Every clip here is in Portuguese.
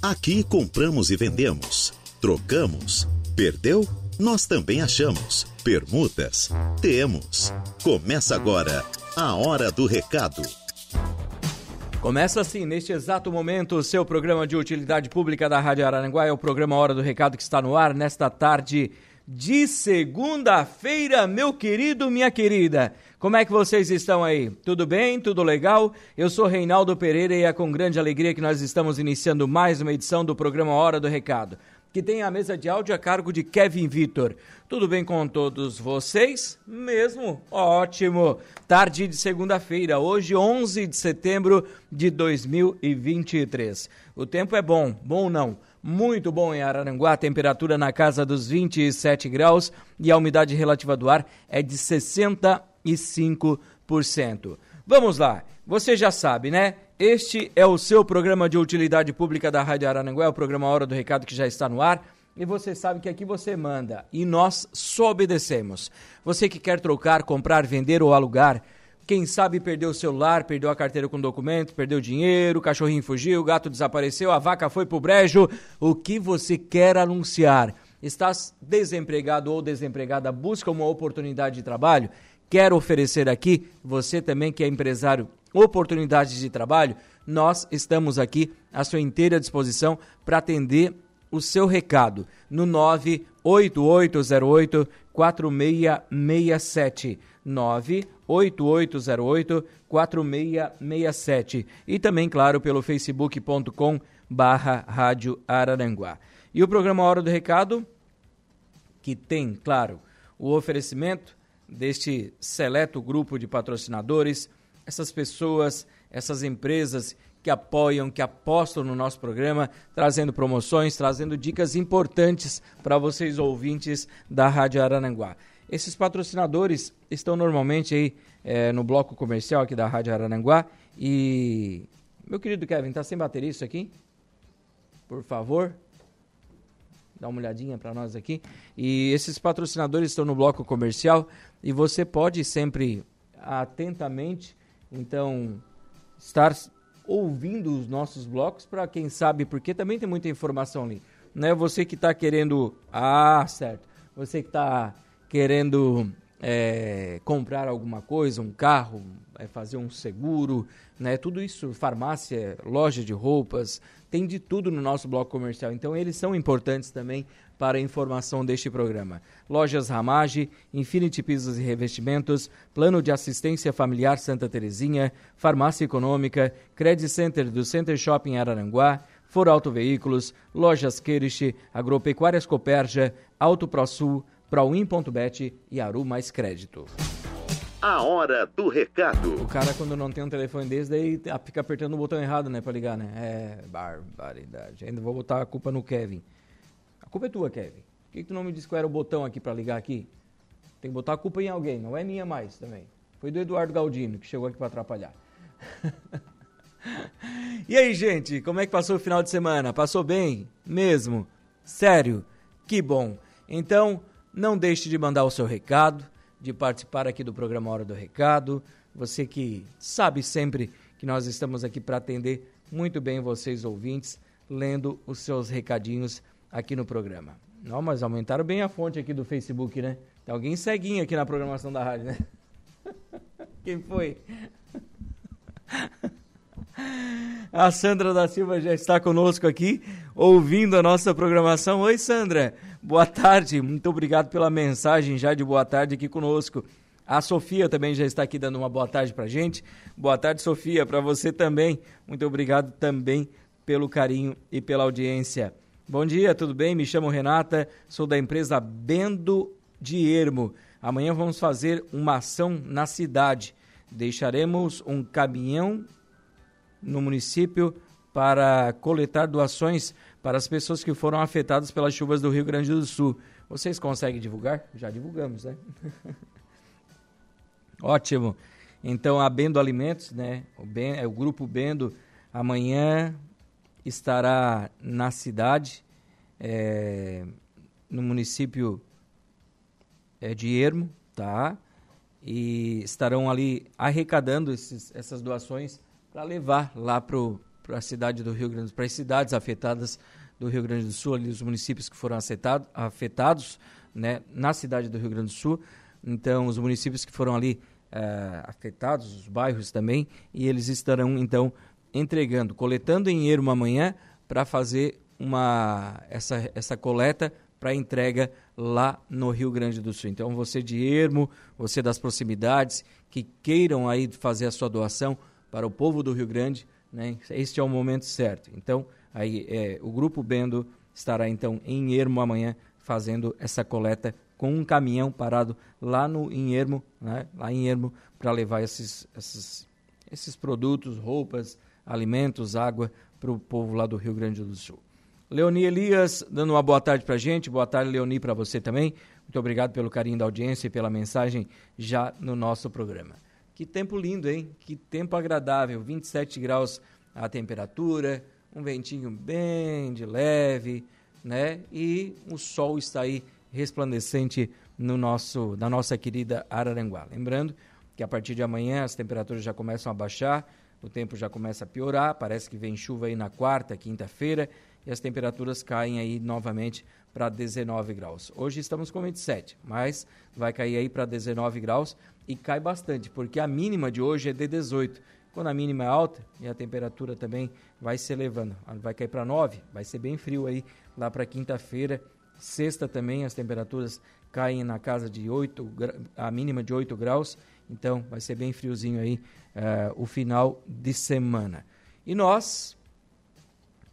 Aqui compramos e vendemos, trocamos, perdeu? Nós também achamos. Permutas? Temos. Começa agora a Hora do Recado. Começa assim, neste exato momento, o seu programa de utilidade pública da Rádio Araranguá. É o programa Hora do Recado que está no ar nesta tarde de segunda-feira, meu querido, minha querida. Como é que vocês estão aí? Tudo bem? Tudo legal? Eu sou Reinaldo Pereira e é com grande alegria que nós estamos iniciando mais uma edição do programa Hora do Recado, que tem a mesa de áudio a cargo de Kevin Vitor. Tudo bem com todos vocês? Mesmo? Ótimo! Tarde de segunda-feira, hoje 11 de setembro de 2023. O tempo é bom, bom não? Muito bom em Araranguá, temperatura na casa dos 27 graus e a umidade relativa do ar é de 65%. Vamos lá, você já sabe, né? Este é o seu programa de utilidade pública da Rádio Araranguá, é o programa Hora do Recado que já está no ar. E você sabe que aqui você manda e nós só obedecemos. Você que quer trocar, comprar, vender ou alugar, quem sabe perdeu o celular, perdeu a carteira com documento, perdeu dinheiro, o cachorrinho fugiu, o gato desapareceu, a vaca foi pro brejo. O que você quer anunciar? Estás desempregado ou desempregada, busca uma oportunidade de trabalho? Quer oferecer aqui, você também que é empresário, oportunidades de trabalho? Nós estamos aqui à sua inteira disposição para atender o seu recado no 98808 4667. 98808 4667 e também, claro, pelo facebook.com barra Rádio Araranguá. E o programa Hora do Recado, que tem, claro, o oferecimento deste seleto grupo de patrocinadores, essas pessoas, essas empresas que apoiam, que apostam no nosso programa, trazendo promoções, trazendo dicas importantes para vocês ouvintes da Rádio Arananguá. Esses patrocinadores estão normalmente aí é, no bloco comercial aqui da Rádio Arananguá. E, meu querido Kevin, tá sem bateria isso aqui? Por favor, dá uma olhadinha para nós aqui. E esses patrocinadores estão no bloco comercial e você pode sempre atentamente, então, estar ouvindo os nossos blocos para quem sabe, porque também tem muita informação ali. Não é você que está querendo, ah, certo. Você que está querendo é, comprar alguma coisa, um carro, é, fazer um seguro, né? Tudo isso, farmácia, loja de roupas, tem de tudo no nosso bloco comercial. Então eles são importantes também para a informação deste programa. Lojas Ramage, Infinity Pisos e Revestimentos, Plano de Assistência Familiar Santa Terezinha, Farmácia Econômica, Credit Center do Center Shopping Araranguá, For Auto Veículos, Lojas Queirich, Agropecuárias Coperja, Auto ProSul, Proin.bet e Aru Mais Crédito. A hora do recado. O cara, quando não tem um telefone desse, daí fica apertando o botão errado, né, pra ligar, né? É, barbaridade. Ainda vou botar a culpa no Kevin. A culpa é tua, Kevin. Por que, que tu não me disse qual era o botão aqui pra ligar aqui? Tem que botar a culpa em alguém, não é minha mais também. Foi do Eduardo Galdino, que chegou aqui pra atrapalhar. e aí, gente, como é que passou o final de semana? Passou bem? Mesmo? Sério? Que bom. Então, não deixe de mandar o seu recado, de participar aqui do programa Hora do Recado. Você que sabe sempre que nós estamos aqui para atender muito bem vocês ouvintes, lendo os seus recadinhos aqui no programa. Não, mas aumentaram bem a fonte aqui do Facebook, né? Tem alguém ceguinho aqui na programação da rádio, né? Quem foi? A Sandra da Silva já está conosco aqui, ouvindo a nossa programação. Oi, Sandra. Boa tarde, muito obrigado pela mensagem já de boa tarde aqui conosco. A Sofia também já está aqui dando uma boa tarde para gente. Boa tarde, Sofia, para você também. Muito obrigado também pelo carinho e pela audiência. Bom dia, tudo bem? Me chamo Renata, sou da empresa Bendo de Ermo. Amanhã vamos fazer uma ação na cidade. Deixaremos um caminhão no município para coletar doações para as pessoas que foram afetadas pelas chuvas do Rio Grande do Sul. Vocês conseguem divulgar? Já divulgamos, né? Ótimo. Então, a Bendo Alimentos, né? O, ben, é o grupo Bendo, amanhã estará na cidade, é, no município é, de Ermo, tá? E estarão ali arrecadando esses, essas doações para levar lá para a cidade do Rio Grande, para as cidades afetadas do Rio Grande do Sul, ali os municípios que foram afetado, afetados, né, na cidade do Rio Grande do Sul. Então, os municípios que foram ali uh, afetados, os bairros também, e eles estarão então entregando, coletando em ermo amanhã para fazer uma essa, essa coleta para entrega lá no Rio Grande do Sul. Então, você de Ermo, você das proximidades, que queiram aí fazer a sua doação para o povo do Rio Grande, né? este é o momento certo. Então, aí é, o Grupo Bendo estará então em Ermo amanhã fazendo essa coleta com um caminhão parado lá no em Ermo, né? lá em Ermo, para levar esses, esses, esses produtos, roupas, alimentos, água para o povo lá do Rio Grande do Sul. Leoni Elias, dando uma boa tarde para a gente. Boa tarde, Leoni, para você também. Muito obrigado pelo carinho da audiência e pela mensagem já no nosso programa. Que tempo lindo, hein? Que tempo agradável. 27 graus a temperatura, um ventinho bem de leve, né? E o sol está aí resplandecente no nosso, na nossa querida Araranguá. Lembrando que a partir de amanhã as temperaturas já começam a baixar, o tempo já começa a piorar, parece que vem chuva aí na quarta, quinta-feira e as temperaturas caem aí novamente para 19 graus. Hoje estamos com 27, mas vai cair aí para 19 graus e cai bastante, porque a mínima de hoje é de 18. Quando a mínima é alta e a temperatura também vai se elevando, vai cair para 9, vai ser bem frio aí lá para quinta-feira. Sexta também as temperaturas caem na casa de 8, a mínima de 8 graus, então vai ser bem friozinho aí uh, o final de semana. E nós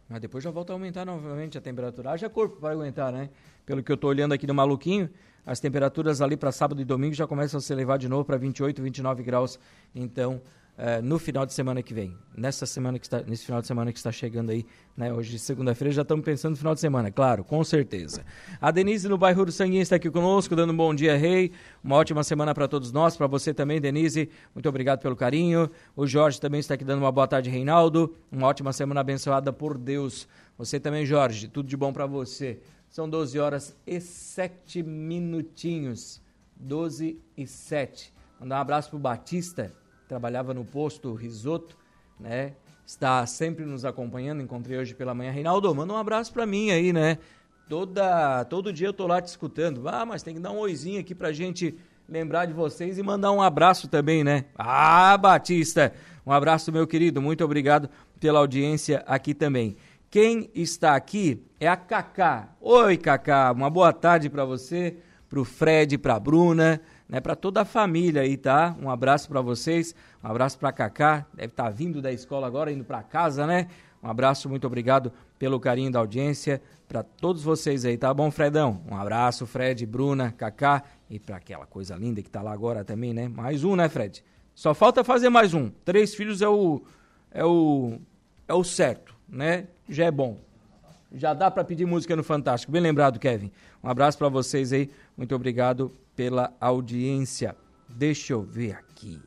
mas depois já volta a aumentar novamente a temperatura. Haja corpo para aguentar, né? Pelo que eu estou olhando aqui no maluquinho, as temperaturas ali para sábado e domingo já começam a se elevar de novo para 28, 29 graus. Então, uh, no final de semana que vem. Nessa semana que está, nesse final de semana que está chegando aí, né? Hoje, segunda-feira, já estamos pensando no final de semana, claro, com certeza. A Denise no bairro do Sanguinho está aqui conosco, dando um bom dia, Rei. Uma ótima semana para todos nós, para você também, Denise. Muito obrigado pelo carinho. O Jorge também está aqui dando uma boa tarde, Reinaldo. Uma ótima semana abençoada por Deus. Você também, Jorge, tudo de bom para você. São 12 horas e 7 minutinhos. 12 e 7. Mandar um abraço pro Batista, trabalhava no posto Risoto, né? Está sempre nos acompanhando, encontrei hoje pela manhã. Reinaldo, manda um abraço para mim aí, né? Toda, todo dia eu tô lá te escutando. Ah, mas tem que dar um oizinho aqui pra gente lembrar de vocês e mandar um abraço também, né? Ah, Batista, um abraço, meu querido. Muito obrigado pela audiência aqui também. Quem está aqui é a Cacá. Oi, Cacá, uma boa tarde para você, para o Fred, para a Bruna, né, para toda a família aí, tá? Um abraço para vocês, um abraço para Cacá, deve estar tá vindo da escola agora, indo para casa, né? Um abraço, muito obrigado pelo carinho da audiência, para todos vocês aí, tá bom, Fredão? Um abraço, Fred, Bruna, Cacá e para aquela coisa linda que tá lá agora também, né? Mais um, né, Fred? Só falta fazer mais um. Três filhos é o é o é o certo, né? Já é bom. Já dá para pedir música no Fantástico. Bem lembrado, Kevin. Um abraço para vocês aí. Muito obrigado pela audiência. Deixa eu ver aqui.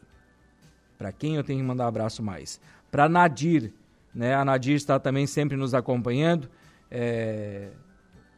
Para quem eu tenho que mandar um abraço mais? Para Nadir, né? A Nadir está também sempre nos acompanhando, é,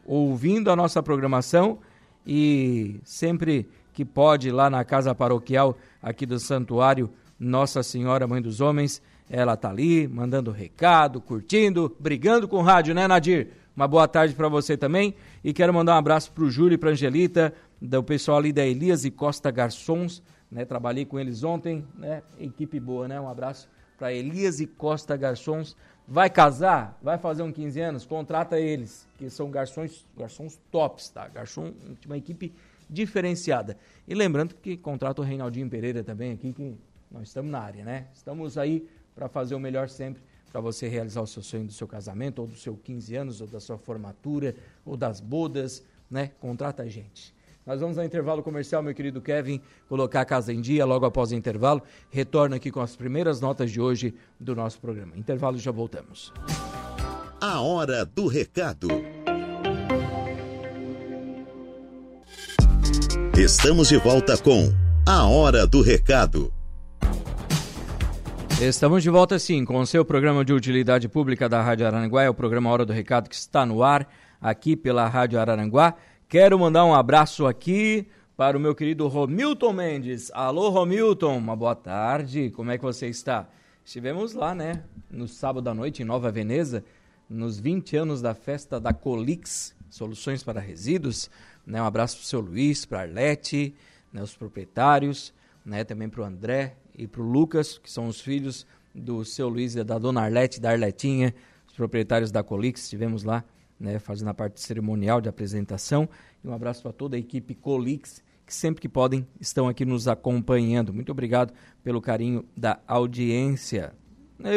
ouvindo a nossa programação e sempre que pode lá na casa paroquial aqui do Santuário Nossa Senhora Mãe dos Homens, ela tá ali mandando recado, curtindo, brigando com o rádio, né, Nadir? Uma boa tarde para você também. E quero mandar um abraço para o Júlio e para Angelita, do pessoal ali da Elias e Costa Garçons. Né? Trabalhei com eles ontem, né? Equipe boa, né? Um abraço para Elias e Costa Garçons. Vai casar? Vai fazer um 15 anos? Contrata eles, que são garçons, garçons tops, tá? Garçom, uma equipe diferenciada. E lembrando que contrata o Reinaldinho Pereira também aqui, que nós estamos na área, né? Estamos aí para fazer o melhor sempre para você realizar o seu sonho do seu casamento, ou do seu 15 anos, ou da sua formatura, ou das bodas, né? Contrata a gente. Nós vamos ao intervalo comercial, meu querido Kevin, colocar a casa em dia logo após o intervalo. Retorno aqui com as primeiras notas de hoje do nosso programa. Intervalo já voltamos. A hora do recado. Estamos de volta com A Hora do Recado. Estamos de volta sim com o seu programa de utilidade pública da Rádio Araranguá, é o programa Hora do Recado que está no ar aqui pela Rádio Araranguá. Quero mandar um abraço aqui para o meu querido Romilton Mendes. Alô, Romilton, uma boa tarde, como é que você está? Estivemos lá, né, no sábado à noite em Nova Veneza, nos 20 anos da festa da Colix, Soluções para Resíduos. Né, um abraço para o seu Luiz, para Arlete, né, os proprietários, né, também para o André e para o Lucas, que são os filhos do seu Luiz e da dona Arlete, da Arletinha, os proprietários da Colix. Estivemos lá né, fazendo a parte cerimonial de apresentação. E um abraço para toda a equipe Colix que sempre que podem estão aqui nos acompanhando. Muito obrigado pelo carinho da audiência.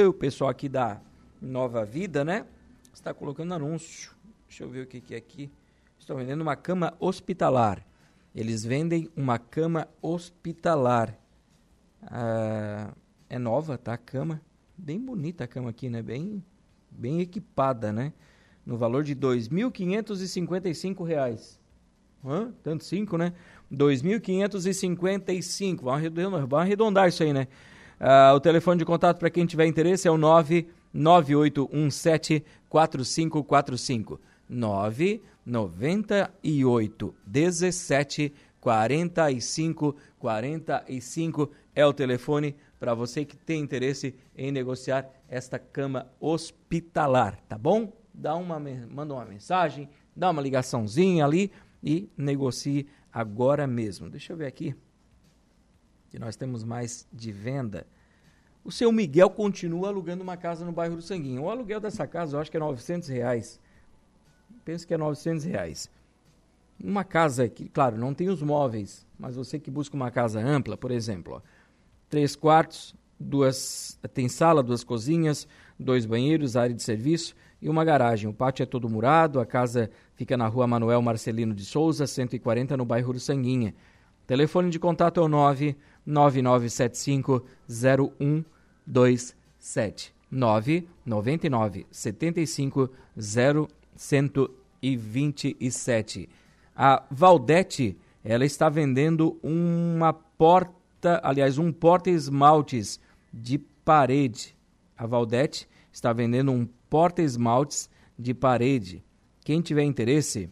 o pessoal aqui da Nova Vida, né? Está colocando anúncio. Deixa eu ver o que, que é aqui. Estão vendendo uma cama hospitalar. Eles vendem uma cama hospitalar. Ah, é nova, tá? A cama. Bem bonita a cama aqui, né? Bem, bem equipada, né? No valor de R$ 2.555. Hã? Tanto cinco, né? 2.555. Vamos arredondar, vamos arredondar isso aí, né? Uh, o telefone de contato para quem tiver interesse é o 99817 4545. 998 17 45 45 é o telefone para você que tem interesse em negociar esta cama hospitalar, tá bom? Dá uma, manda uma mensagem, dá uma ligaçãozinha ali e negocie agora mesmo. Deixa eu ver aqui. Que nós temos mais de venda. O seu Miguel continua alugando uma casa no bairro do Sanguinho. O aluguel dessa casa eu acho que é 900 reais. Penso que é 900 reais. Uma casa que, claro, não tem os móveis, mas você que busca uma casa ampla, por exemplo, ó, três quartos, duas tem sala, duas cozinhas, dois banheiros, área de serviço e uma garagem. O pátio é todo murado, a casa fica na rua Manuel Marcelino de Souza, 140, no bairro Sanguinha. Telefone de contato é o 99975 0127. 999 75 0127. A Valdete, ela está vendendo uma porta, aliás, um porta esmaltes de parede. A Valdete está vendendo um porta-esmaltes de parede. Quem tiver interesse,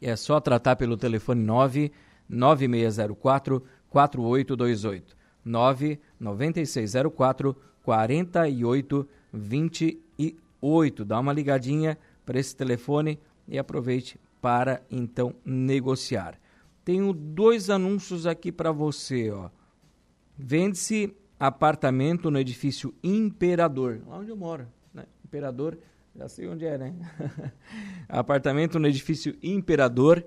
é só tratar pelo telefone 99604 4828 99604 4828. Dá uma ligadinha para esse telefone e aproveite para então negociar. Tenho dois anúncios aqui para você, ó. Vende-se apartamento no edifício Imperador, lá onde eu moro. Imperador, já sei onde é, né? Apartamento no edifício Imperador,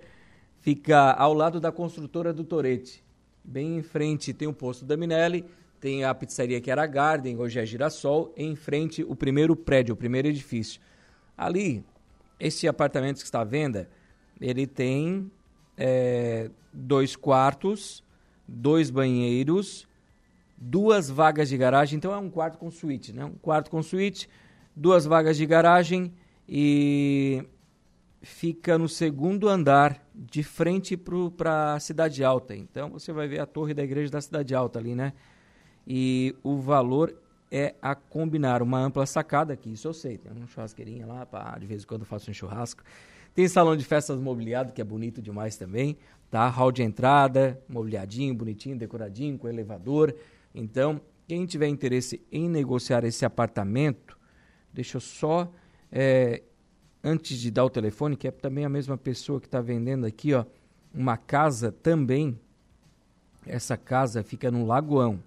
fica ao lado da construtora do Torete. Bem em frente tem o posto da Minelli, tem a pizzaria que era Garden, hoje é Girassol, em frente o primeiro prédio, o primeiro edifício. Ali, esse apartamento que está à venda, ele tem é, dois quartos, dois banheiros, duas vagas de garagem, então é um quarto com suíte, né? Um quarto com suíte, duas vagas de garagem e fica no segundo andar, de frente para a Cidade Alta. Então você vai ver a torre da igreja da Cidade Alta ali, né? E o valor é a combinar uma ampla sacada, que isso eu sei, tem uma churrasqueirinha lá, pá, de vez em quando eu faço um churrasco. Tem salão de festas mobiliado, que é bonito demais também, tá? Hall de entrada, mobiliadinho, bonitinho, decoradinho, com elevador. Então, quem tiver interesse em negociar esse apartamento, Deixa eu só, é, antes de dar o telefone, que é também a mesma pessoa que está vendendo aqui, ó, uma casa também. Essa casa fica no Lagoão.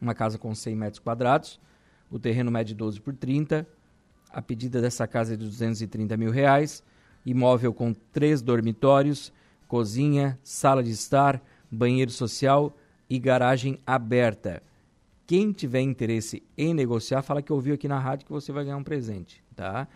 Uma casa com 100 metros quadrados. O terreno mede 12 por 30. A pedida dessa casa é de 230 mil reais. Imóvel com três dormitórios, cozinha, sala de estar, banheiro social e garagem aberta. Quem tiver interesse em negociar, fala que ouviu aqui na rádio que você vai ganhar um presente, tá?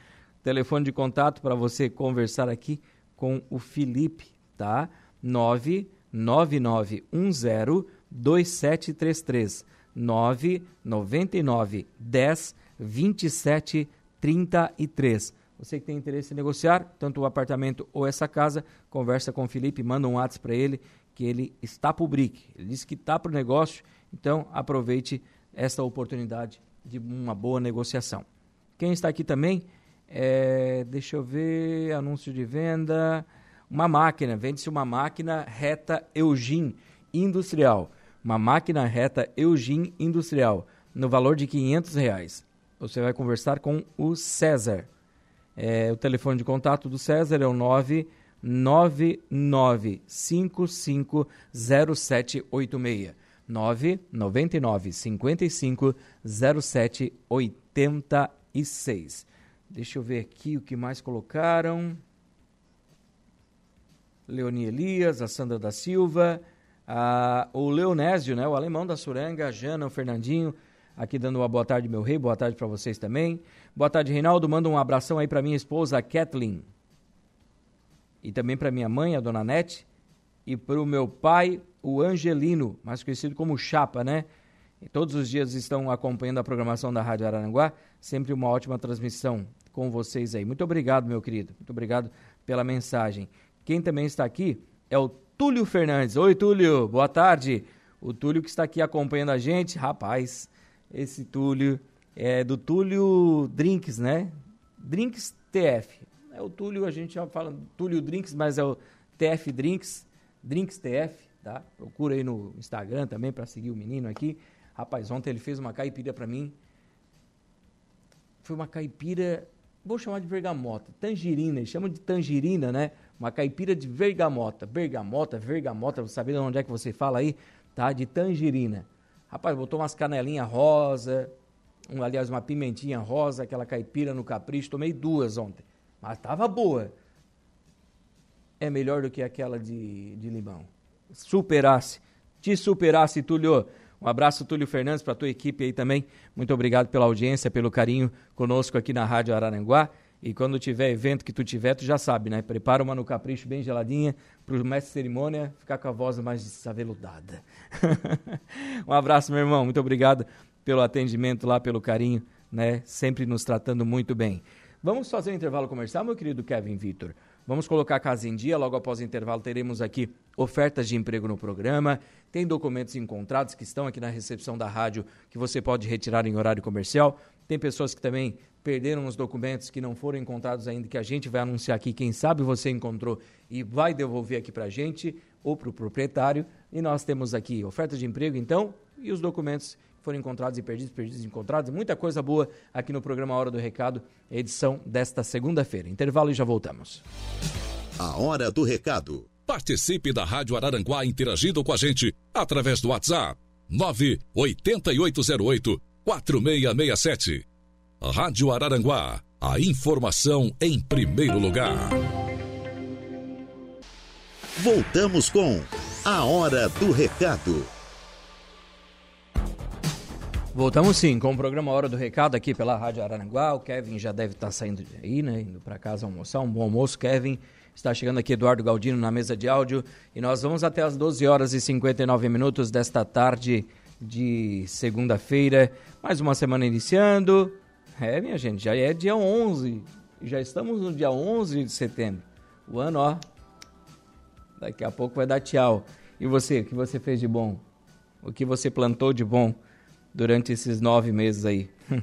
Telefone de contato para você conversar aqui com o Felipe, tá? 99910 2733 999 10 27 33. Você que tem interesse em negociar, tanto o apartamento ou essa casa, conversa com o Felipe, manda um WhatsApp para ele, que ele está para o BRIC. Ele disse que está para o negócio então, aproveite esta oportunidade de uma boa negociação. Quem está aqui também, é, deixa eu ver, anúncio de venda, uma máquina, vende-se uma máquina reta Eugene industrial. Uma máquina reta Eugene industrial. no valor de 500 reais. Você vai conversar com o César. É, o telefone de contato do César é o 999550786. 999 55 0786. Deixa eu ver aqui o que mais colocaram. Leoni Elias, a Sandra da Silva, o Leonésio, né, o alemão da Suranga, a Jana, o Fernandinho, aqui dando uma boa tarde, meu rei, boa tarde para vocês também. Boa tarde, Reinaldo, manda um abração aí para minha esposa, Kathleen. E também para minha mãe, a dona Nete, e para o meu pai, o Angelino, mais conhecido como Chapa, né? E todos os dias estão acompanhando a programação da Rádio Araranguá, sempre uma ótima transmissão com vocês aí. Muito obrigado, meu querido. Muito obrigado pela mensagem. Quem também está aqui é o Túlio Fernandes. Oi, Túlio, boa tarde. O Túlio que está aqui acompanhando a gente, rapaz, esse Túlio é do Túlio Drinks, né? Drinks TF. É o Túlio, a gente já fala Túlio Drinks, mas é o TF Drinks, Drinks TF, tá? Procura aí no Instagram também para seguir o menino aqui. Rapaz, ontem ele fez uma caipira para mim. Foi uma caipira, vou chamar de bergamota, tangerina, eles chamam de tangerina, né? Uma caipira de bergamota, bergamota, bergamota, sabe de onde é que você fala aí? Tá? De tangerina. Rapaz, botou umas canelinhas rosa, um, aliás, uma pimentinha rosa, aquela caipira no capricho, tomei duas ontem. Mas tava boa. É melhor do que aquela de, de limão. Superasse. Te superasse, Túlio. Um abraço, Túlio Fernandes, para a tua equipe aí também. Muito obrigado pela audiência, pelo carinho conosco aqui na Rádio Araranguá. E quando tiver evento que tu tiver, tu já sabe, né? Prepara uma no capricho bem geladinha para o mestre de cerimônia ficar com a voz mais desaveludada. um abraço, meu irmão. Muito obrigado pelo atendimento lá, pelo carinho, né? Sempre nos tratando muito bem. Vamos fazer um intervalo comercial, meu querido Kevin Vitor. Vamos colocar a casa em dia. Logo após o intervalo, teremos aqui ofertas de emprego no programa. Tem documentos encontrados que estão aqui na recepção da rádio que você pode retirar em horário comercial. Tem pessoas que também perderam os documentos que não foram encontrados ainda, que a gente vai anunciar aqui. Quem sabe você encontrou e vai devolver aqui para a gente ou para o proprietário. E nós temos aqui ofertas de emprego, então, e os documentos que foram encontrados e perdidos, perdidos e encontrados. Muita coisa boa aqui no programa Hora do Recado, edição desta segunda-feira. Intervalo e já voltamos. A Hora do Recado. Participe da Rádio Araranguá interagindo com a gente através do WhatsApp 98808 4667. Rádio Araranguá, a informação em primeiro lugar. Voltamos com A Hora do Recado. Voltamos sim com o programa Hora do Recado aqui pela Rádio Araranguá. O Kevin já deve estar saindo aí, né? Indo para casa almoçar. Um bom almoço, Kevin. Está chegando aqui Eduardo Galdino na mesa de áudio e nós vamos até as 12 horas e 59 minutos desta tarde de segunda-feira. Mais uma semana iniciando. É, minha gente, já é dia 11. Já estamos no dia 11 de setembro. O ano, ó. Daqui a pouco vai dar tchau. E você, o que você fez de bom? O que você plantou de bom durante esses nove meses aí?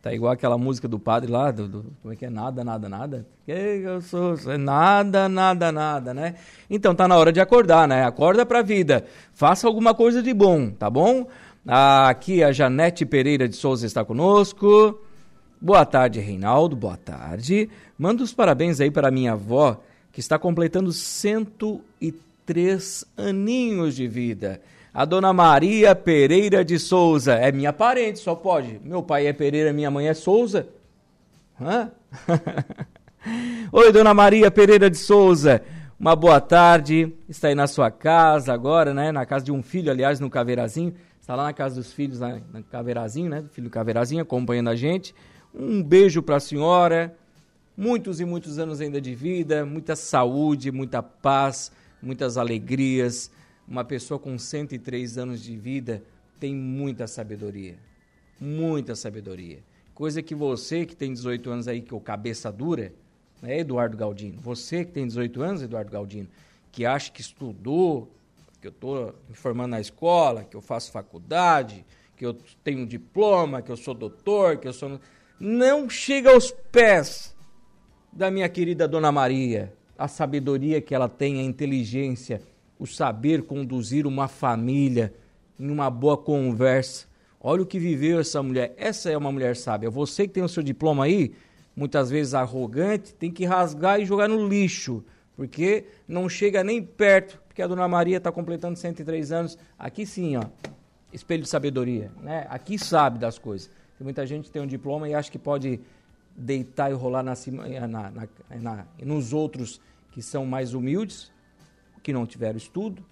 Tá igual aquela música do padre lá, do, do, como é que é? Nada, nada, nada. Que eu sou, nada, nada, nada, né? Então tá na hora de acordar, né? Acorda pra vida. Faça alguma coisa de bom, tá bom? Aqui a Janete Pereira de Souza está conosco. Boa tarde, Reinaldo. Boa tarde. Manda os parabéns aí para minha avó, que está completando 103 aninhos de vida. A dona Maria Pereira de Souza. É minha parente, só pode. Meu pai é Pereira, minha mãe é Souza. Hã? Oi, dona Maria Pereira de Souza. Uma boa tarde. Está aí na sua casa agora, né? Na casa de um filho, aliás, no Caveirazinho. Está lá na casa dos filhos, lá no Caveirazinho, né? Do filho Caveirazinho, acompanhando a gente. Um beijo para a senhora. Muitos e muitos anos ainda de vida, muita saúde, muita paz, muitas alegrias uma pessoa com 103 anos de vida tem muita sabedoria. Muita sabedoria. Coisa que você que tem 18 anos aí, que é o cabeça dura, né, Eduardo Galdino? Você que tem 18 anos, Eduardo Galdino, que acha que estudou, que eu estou me formando na escola, que eu faço faculdade, que eu tenho um diploma, que eu sou doutor, que eu sou. Não chega aos pés da minha querida Dona Maria, a sabedoria que ela tem, a inteligência o saber conduzir uma família em uma boa conversa, Olha o que viveu essa mulher. Essa é uma mulher sábia. Você que tem o seu diploma aí, muitas vezes arrogante, tem que rasgar e jogar no lixo, porque não chega nem perto, porque a dona Maria está completando 103 anos. Aqui sim, ó, espelho de sabedoria, né? Aqui sabe das coisas. Tem muita gente que tem um diploma e acha que pode deitar e rolar na, na, na, nos outros que são mais humildes, que não tiveram estudo,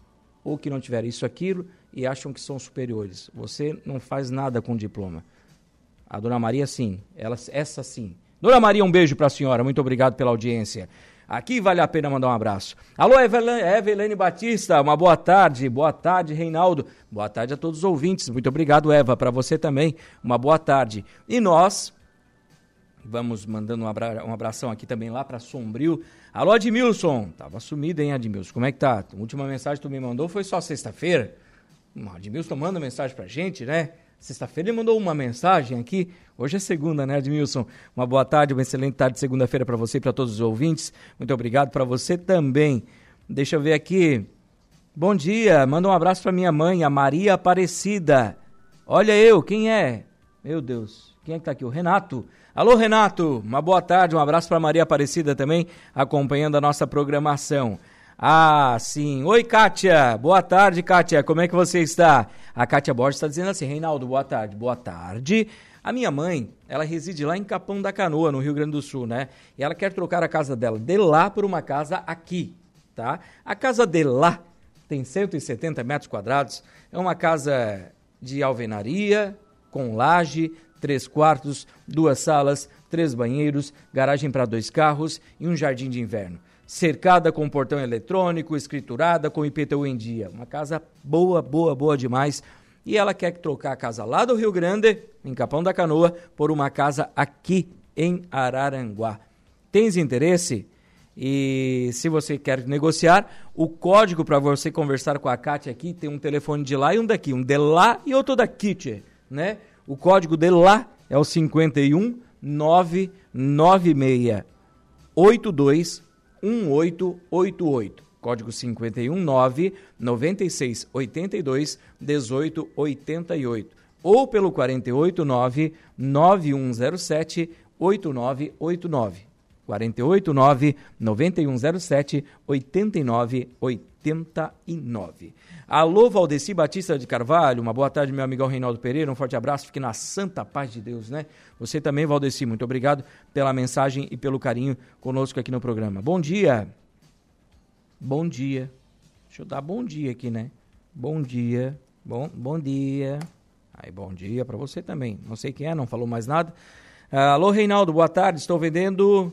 ou que não tiveram isso, aquilo, e acham que são superiores. Você não faz nada com diploma. A dona Maria, sim. Ela, essa sim. Dona Maria, um beijo para a senhora. Muito obrigado pela audiência. Aqui vale a pena mandar um abraço. Alô, Evelene Batista, uma boa tarde. Boa tarde, Reinaldo. Boa tarde a todos os ouvintes. Muito obrigado, Eva. Para você também, uma boa tarde. E nós vamos mandando um, abra abração aqui também lá para Sombrio. Alô, Admilson. Tava sumido, hein, Admilson? Como é que tá? A última mensagem que tu me mandou foi só sexta-feira. O Admilson manda mensagem pra gente, né? Sexta-feira ele mandou uma mensagem aqui. Hoje é segunda, né, Admilson? Uma boa tarde, uma excelente tarde de segunda-feira para você e para todos os ouvintes. Muito obrigado para você também. Deixa eu ver aqui. Bom dia, manda um abraço para minha mãe, a Maria Aparecida. Olha eu, quem é? Meu Deus, quem é que tá aqui? O Renato. Alô, Renato, uma boa tarde, um abraço para Maria Aparecida também, acompanhando a nossa programação. Ah, sim. Oi, Kátia. Boa tarde, Kátia. Como é que você está? A Kátia Borges está dizendo assim: Reinaldo, boa tarde. Boa tarde. A minha mãe, ela reside lá em Capão da Canoa, no Rio Grande do Sul, né? E ela quer trocar a casa dela de lá por uma casa aqui, tá? A casa de lá tem 170 metros quadrados. É uma casa de alvenaria, com laje, três quartos, duas salas, três banheiros, garagem para dois carros e um jardim de inverno cercada com portão eletrônico, escriturada com IPTU em dia. Uma casa boa, boa, boa demais. E ela quer trocar a casa lá do Rio Grande, em Capão da Canoa, por uma casa aqui em Araranguá. Tens interesse? E se você quer negociar, o código para você conversar com a Kátia aqui tem um telefone de lá e um daqui, um de lá e outro daqui, né? O código de lá é o 51 996 82 1888. Código 519 9682 1888. Ou pelo 489 9107 8989. 489 9107 8989. Alô, Valdeci Batista de Carvalho, uma boa tarde, meu amigão Reinaldo Pereira, um forte abraço, fique na santa paz de Deus, né? Você também, Valdeci, muito obrigado pela mensagem e pelo carinho conosco aqui no programa. Bom dia. Bom dia. Deixa eu dar bom dia aqui, né? Bom dia. Bom, bom dia. Aí, bom dia para você também. Não sei quem é, não falou mais nada. Uh, alô, Reinaldo, boa tarde. Estou vendendo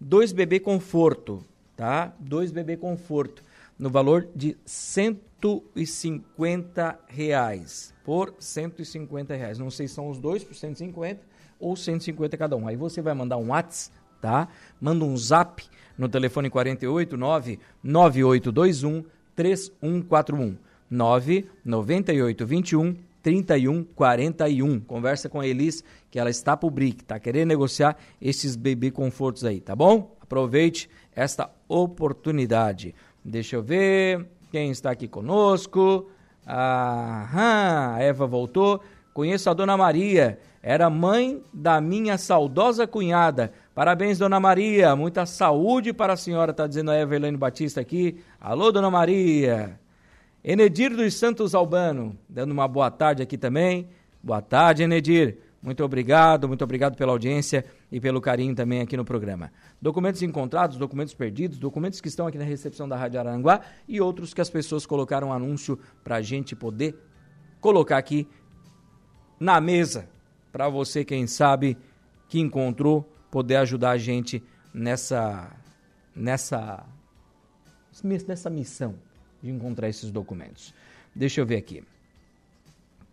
dois bebê conforto, tá? Dois bebê conforto no valor de 150 reais. Por 150 reais. Não sei se são os dois por 150 ou 150 cada um. Aí você vai mandar um WhatsApp, tá? Manda um zap no telefone 48 9 9821 3141 99821 3141. Conversa com a Elis, que ela está por BRIC, tá querendo negociar esses bebê confortos aí, tá bom? Aproveite esta oportunidade. Deixa eu ver quem está aqui conosco. Aham, a Eva voltou. Conheço a Dona Maria, era mãe da minha saudosa cunhada. Parabéns, Dona Maria. Muita saúde para a senhora, está dizendo a Eva Helene Batista aqui. Alô, Dona Maria. Enedir dos Santos Albano, dando uma boa tarde aqui também. Boa tarde, Enedir. Muito obrigado, muito obrigado pela audiência e pelo carinho também aqui no programa. Documentos encontrados, documentos perdidos, documentos que estão aqui na recepção da Rádio Aranguá e outros que as pessoas colocaram anúncio para a gente poder colocar aqui na mesa para você, quem sabe, que encontrou, poder ajudar a gente nessa, nessa, nessa missão de encontrar esses documentos. Deixa eu ver aqui.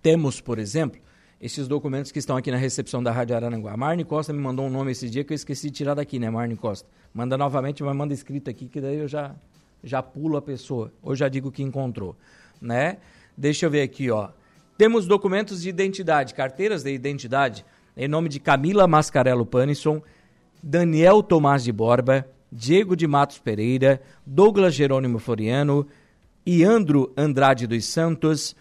Temos, por exemplo, esses documentos que estão aqui na recepção da Rádio Araranguá. A Marne Costa me mandou um nome esse dia que eu esqueci de tirar daqui, né, Marne Costa? Manda novamente, mas manda escrito aqui, que daí eu já, já pulo a pessoa, ou já digo que encontrou, né? Deixa eu ver aqui, ó. Temos documentos de identidade, carteiras de identidade, em nome de Camila Mascarello Panisson, Daniel Tomás de Borba, Diego de Matos Pereira, Douglas Jerônimo Floriano, Iandro Andrade dos Santos,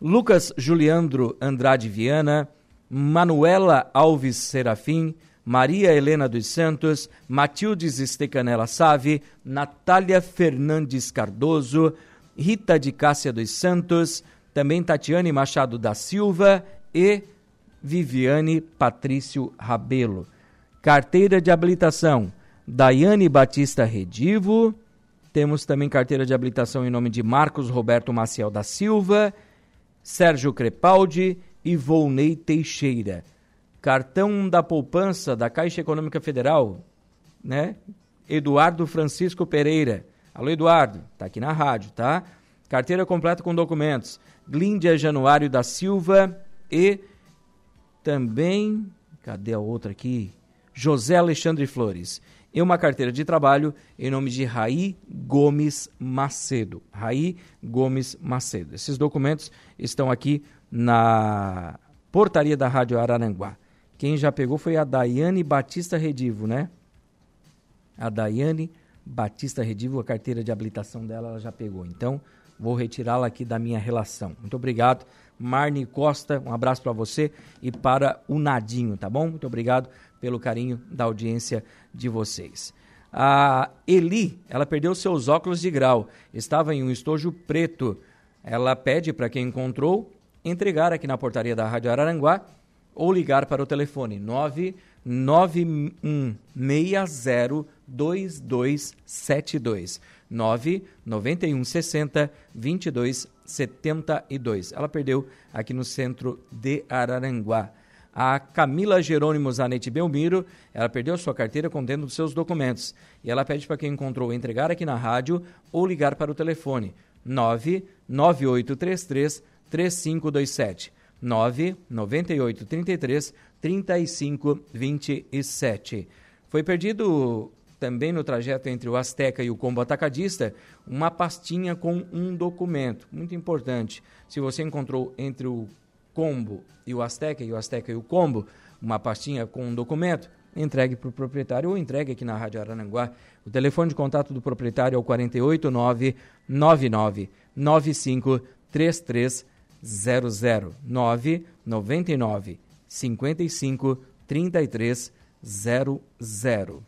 Lucas Juliandro Andrade Viana, Manuela Alves Serafim, Maria Helena dos Santos, Matildes Estecanela Save, Natália Fernandes Cardoso, Rita de Cássia dos Santos, também Tatiane Machado da Silva e Viviane Patrício Rabelo. Carteira de habilitação, Daiane Batista Redivo. Temos também carteira de habilitação em nome de Marcos Roberto Maciel da Silva, Sérgio Crepaldi e Volney Teixeira. Cartão da poupança da Caixa Econômica Federal, né? Eduardo Francisco Pereira. Alô, Eduardo, tá aqui na rádio, tá? Carteira completa com documentos. Glíndia Januário da Silva e também, cadê a outra aqui? José Alexandre Flores. E uma carteira de trabalho em nome de Raí Gomes Macedo. Raí Gomes Macedo. Esses documentos estão aqui na portaria da Rádio Araranguá. Quem já pegou foi a Daiane Batista Redivo, né? A Daiane Batista Redivo, a carteira de habilitação dela, ela já pegou. Então, vou retirá-la aqui da minha relação. Muito obrigado. Marne Costa, um abraço para você e para o Nadinho, tá bom? Muito obrigado pelo carinho da audiência de vocês. A Eli, ela perdeu seus óculos de grau, estava em um estojo preto. Ela pede para quem encontrou entregar aqui na portaria da Rádio Araranguá ou ligar para o telefone 991602272. 99160 2272. Ela perdeu aqui no centro de Araranguá. A Camila Jerônimo Zanetti Belmiro, ela perdeu sua carteira contendo seus documentos. E ela pede para quem encontrou entregar aqui na rádio ou ligar para o telefone 99833 3527. 99833 3527. Foi perdido também no trajeto entre o Azteca e o Combo Atacadista uma pastinha com um documento, muito importante. Se você encontrou entre o Combo e o Azteca, e o Azteca e o Combo, uma pastinha com um documento, entregue para o proprietário ou entregue aqui na Rádio Arananguá. O telefone de contato do proprietário é o 489 99 95 3300 999 55 33 00.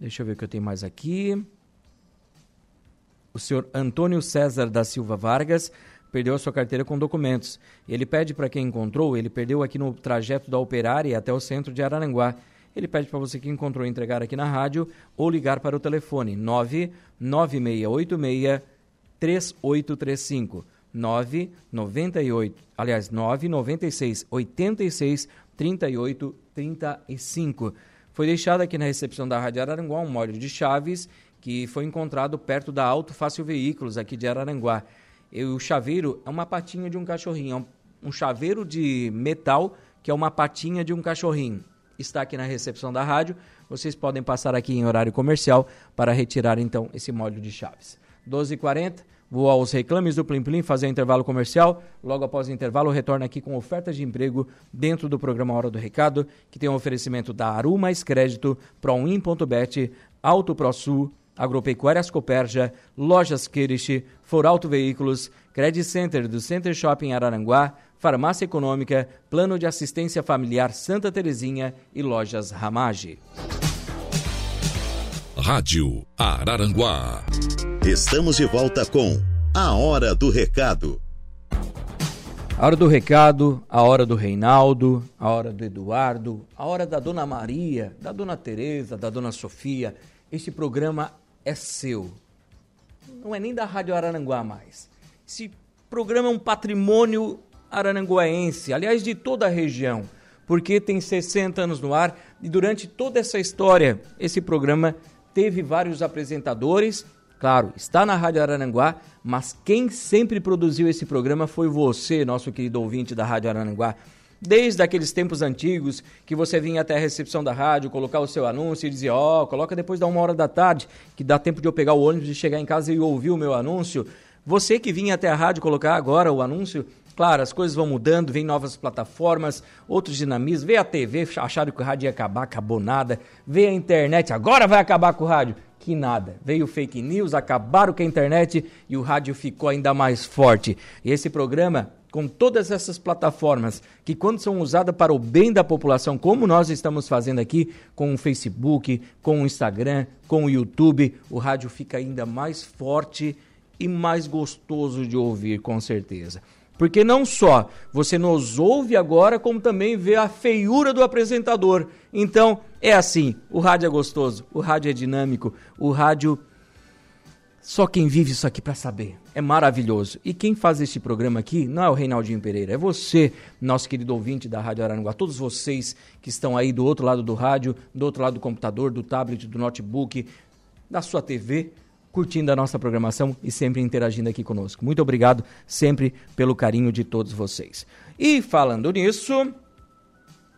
Deixa eu ver o que eu tenho mais aqui. O senhor Antônio César da Silva Vargas perdeu a sua carteira com documentos. Ele pede para quem encontrou, ele perdeu aqui no trajeto da Operária até o centro de Araranguá. Ele pede para você que encontrou entregar aqui na rádio ou ligar para o telefone 99686 3835 998, aliás, 996 86 38 35. Foi deixado aqui na recepção da Rádio Araranguá um molho de chaves que foi encontrado perto da Auto Fácil Veículos aqui de Araranguá. E o chaveiro é uma patinha de um cachorrinho, é um chaveiro de metal que é uma patinha de um cachorrinho. Está aqui na recepção da rádio. Vocês podem passar aqui em horário comercial para retirar então esse molho de chaves. 12h40. Vou aos reclames do Plim Plim fazer intervalo comercial. Logo após o intervalo, retorno aqui com ofertas de emprego dentro do programa Hora do Recado, que tem um oferecimento da Aru Mais Crédito, Proin.bet, Auto ProSul, Agropecuárias Coperja, Lojas Kerish, Foralto Veículos, Credit Center do Center Shopping Araranguá, Farmácia Econômica, Plano de Assistência Familiar Santa Terezinha e Lojas Ramage. Rádio Araranguá. Estamos de volta com A Hora do Recado. A hora do recado, a hora do Reinaldo, a hora do Eduardo, a hora da Dona Maria, da Dona Tereza, da Dona Sofia. Este programa é seu. Não é nem da Rádio Araranguá mais. Esse programa é um patrimônio arananguaense, aliás, de toda a região, porque tem 60 anos no ar e durante toda essa história, esse programa teve vários apresentadores Claro, está na Rádio Arananguá, mas quem sempre produziu esse programa foi você, nosso querido ouvinte da Rádio Arananguá. Desde aqueles tempos antigos que você vinha até a recepção da rádio, colocar o seu anúncio e dizia: Ó, oh, coloca depois da uma hora da tarde, que dá tempo de eu pegar o ônibus e chegar em casa e ouvir o meu anúncio. Você que vinha até a rádio colocar agora o anúncio, Claro, as coisas vão mudando, vem novas plataformas, outros dinamismos. Vê a TV, acharam que o rádio ia acabar, acabou nada. Vê a internet, agora vai acabar com o rádio que nada. Veio fake news, acabaram com a internet e o rádio ficou ainda mais forte. E esse programa com todas essas plataformas que, quando são usadas para o bem da população, como nós estamos fazendo aqui com o Facebook, com o Instagram, com o YouTube, o rádio fica ainda mais forte e mais gostoso de ouvir, com certeza. Porque não só você nos ouve agora, como também vê a feiura do apresentador. Então, é assim: o rádio é gostoso, o rádio é dinâmico, o rádio só quem vive isso aqui para saber. É maravilhoso. E quem faz este programa aqui não é o Reinaldinho Pereira, é você, nosso querido ouvinte da Rádio Araranguá. Todos vocês que estão aí do outro lado do rádio, do outro lado do computador, do tablet, do notebook, da sua TV, curtindo a nossa programação e sempre interagindo aqui conosco. Muito obrigado sempre pelo carinho de todos vocês. E falando nisso,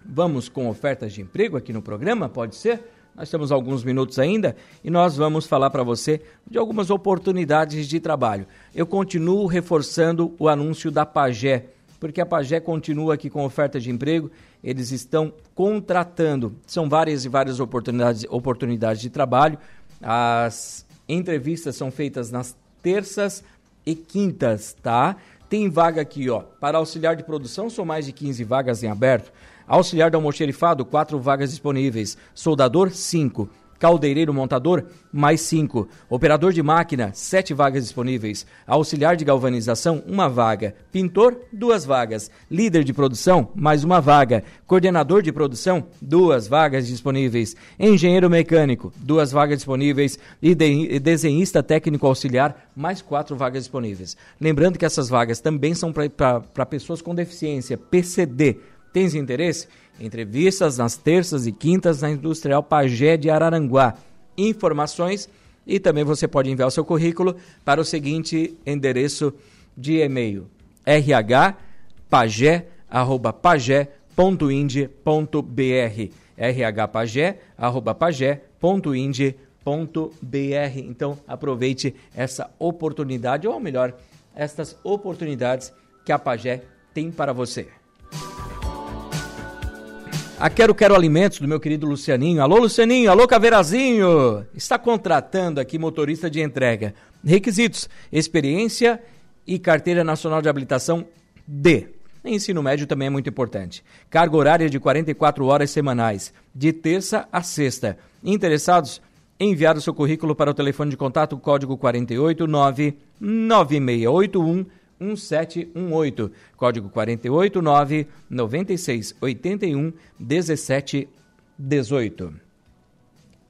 vamos com ofertas de emprego aqui no programa, pode ser? Nós temos alguns minutos ainda e nós vamos falar para você de algumas oportunidades de trabalho. Eu continuo reforçando o anúncio da Pagé, porque a Pagé continua aqui com oferta de emprego, eles estão contratando. São várias e várias oportunidades, oportunidades de trabalho. As entrevistas são feitas nas terças e quintas, tá? Tem vaga aqui, ó. Para auxiliar de produção, são mais de 15 vagas em aberto. Auxiliar do almoxerifado, quatro vagas disponíveis. Soldador, cinco. Caldeireiro montador, mais cinco. Operador de máquina, sete vagas disponíveis. Auxiliar de galvanização, uma vaga. Pintor, duas vagas. Líder de produção, mais uma vaga. Coordenador de produção, duas vagas disponíveis. Engenheiro mecânico, duas vagas disponíveis. E de desenhista técnico auxiliar, mais quatro vagas disponíveis. Lembrando que essas vagas também são para pessoas com deficiência, PCD Tens interesse? Entrevistas nas terças e quintas na Industrial Pagé de Araranguá. Informações e também você pode enviar o seu currículo para o seguinte endereço de e-mail: rhpagé@pagé.ind.br rhpagé@pagé.ind.br. Então, aproveite essa oportunidade ou melhor, estas oportunidades que a Pagé tem para você. A Quero Quero Alimentos, do meu querido Lucianinho. Alô, Lucianinho. Alô, Caveirazinho. Está contratando aqui motorista de entrega. Requisitos: experiência e carteira nacional de habilitação D. Ensino médio também é muito importante. Carga horária de 44 horas semanais, de terça a sexta. Interessados? Enviar o seu currículo para o telefone de contato código 489 9681 1718, código 489 96 81 17 18.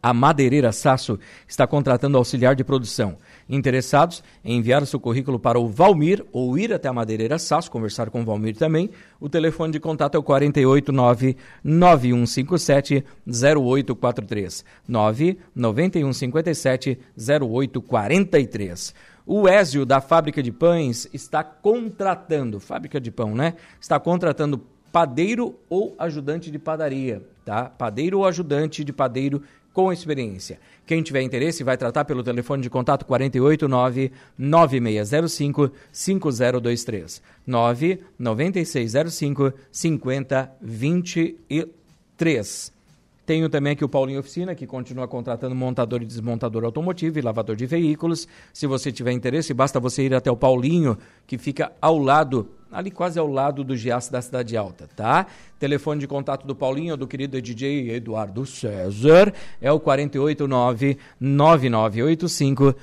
A Madeireira Sasso está contratando auxiliar de produção. Interessados em enviar seu currículo para o Valmir ou ir até a Madeireira Sasso, conversar com o Valmir também. O telefone de contato é o 489 9157 0843 99157 0843. O Ézio, da fábrica de pães, está contratando, fábrica de pão, né? Está contratando padeiro ou ajudante de padaria, tá? Padeiro ou ajudante de padeiro com experiência. Quem tiver interesse vai tratar pelo telefone de contato 489 9605 5023 99605 5023. Tenho também aqui o Paulinho Oficina, que continua contratando montador e desmontador automotivo e lavador de veículos. Se você tiver interesse, basta você ir até o Paulinho, que fica ao lado, ali quase ao lado do Giaço da Cidade Alta, tá? Telefone de contato do Paulinho, do querido DJ Eduardo César, é o 489 9985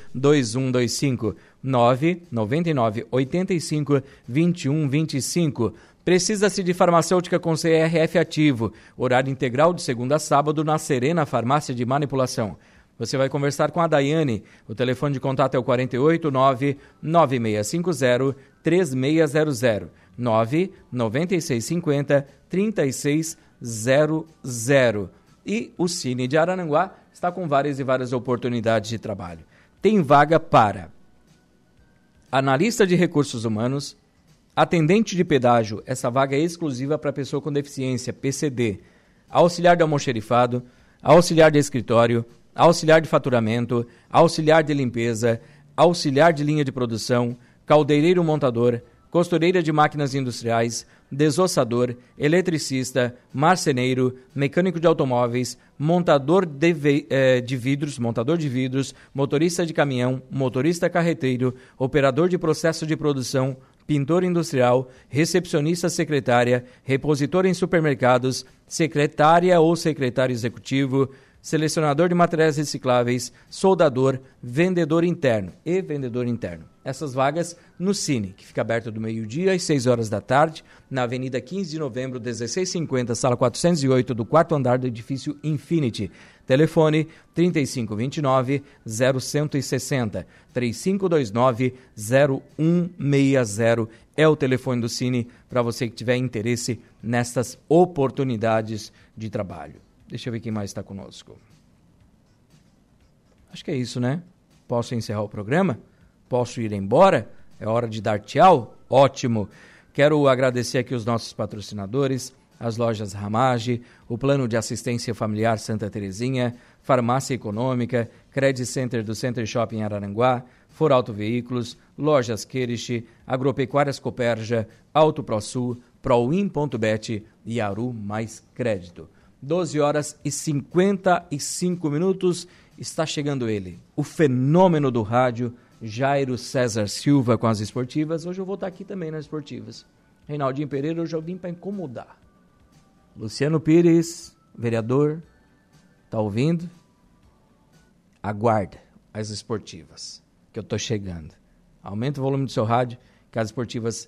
2125 999 85 2125. Precisa-se de farmacêutica com CRF ativo. Horário integral de segunda a sábado na Serena Farmácia de Manipulação. Você vai conversar com a Daiane. O telefone de contato é o 489 9650 3600 99650 3600. E o Cine de Araranguá está com várias e várias oportunidades de trabalho. Tem vaga para analista de recursos humanos, Atendente de pedágio, essa vaga é exclusiva para pessoa com deficiência, PCD. Auxiliar de almoxerifado, auxiliar de escritório, auxiliar de faturamento, auxiliar de limpeza, auxiliar de linha de produção, caldeireiro montador, costureira de máquinas industriais, desossador, eletricista, marceneiro, mecânico de automóveis, montador de, eh, de, vidros, montador de vidros, motorista de caminhão, motorista carreteiro, operador de processo de produção, pintor industrial, recepcionista secretária, repositor em supermercados, secretária ou secretário executivo, selecionador de materiais recicláveis, soldador, vendedor interno e vendedor interno. Essas vagas no Cine, que fica aberto do meio-dia às 6 horas da tarde, na Avenida 15 de Novembro, 1650, sala 408, do quarto andar do edifício Infinity. Telefone 3529 0160 3529 0160 é o telefone do Cine para você que tiver interesse nestas oportunidades de trabalho. Deixa eu ver quem mais está conosco. Acho que é isso, né? Posso encerrar o programa? Posso ir embora? É hora de dar tchau? Ótimo! Quero agradecer aqui os nossos patrocinadores, as lojas Ramage, o Plano de Assistência Familiar Santa Terezinha, Farmácia Econômica, Credit Center do Center Shopping Araranguá, For Auto Veículos, Lojas Querich, Agropecuárias Coperja, Auto ProSul, Proin.bet e Aru Mais Crédito. 12 horas e 55 minutos. Está chegando ele, o fenômeno do rádio, Jairo César Silva com as esportivas. Hoje eu vou estar aqui também nas esportivas. Reinaldinho Pereira, hoje eu vim para incomodar. Luciano Pires, vereador, tá ouvindo? Aguarda as esportivas, que eu tô chegando. Aumenta o volume do seu rádio, que as esportivas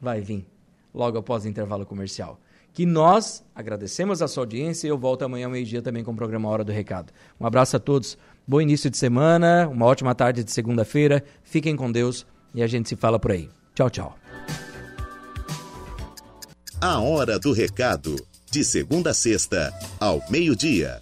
vai vir logo após o intervalo comercial que nós agradecemos a sua audiência e eu volto amanhã ao meio-dia também com o programa Hora do Recado. Um abraço a todos, bom início de semana, uma ótima tarde de segunda-feira, fiquem com Deus e a gente se fala por aí. Tchau, tchau. A Hora do Recado, de segunda a sexta, ao meio-dia.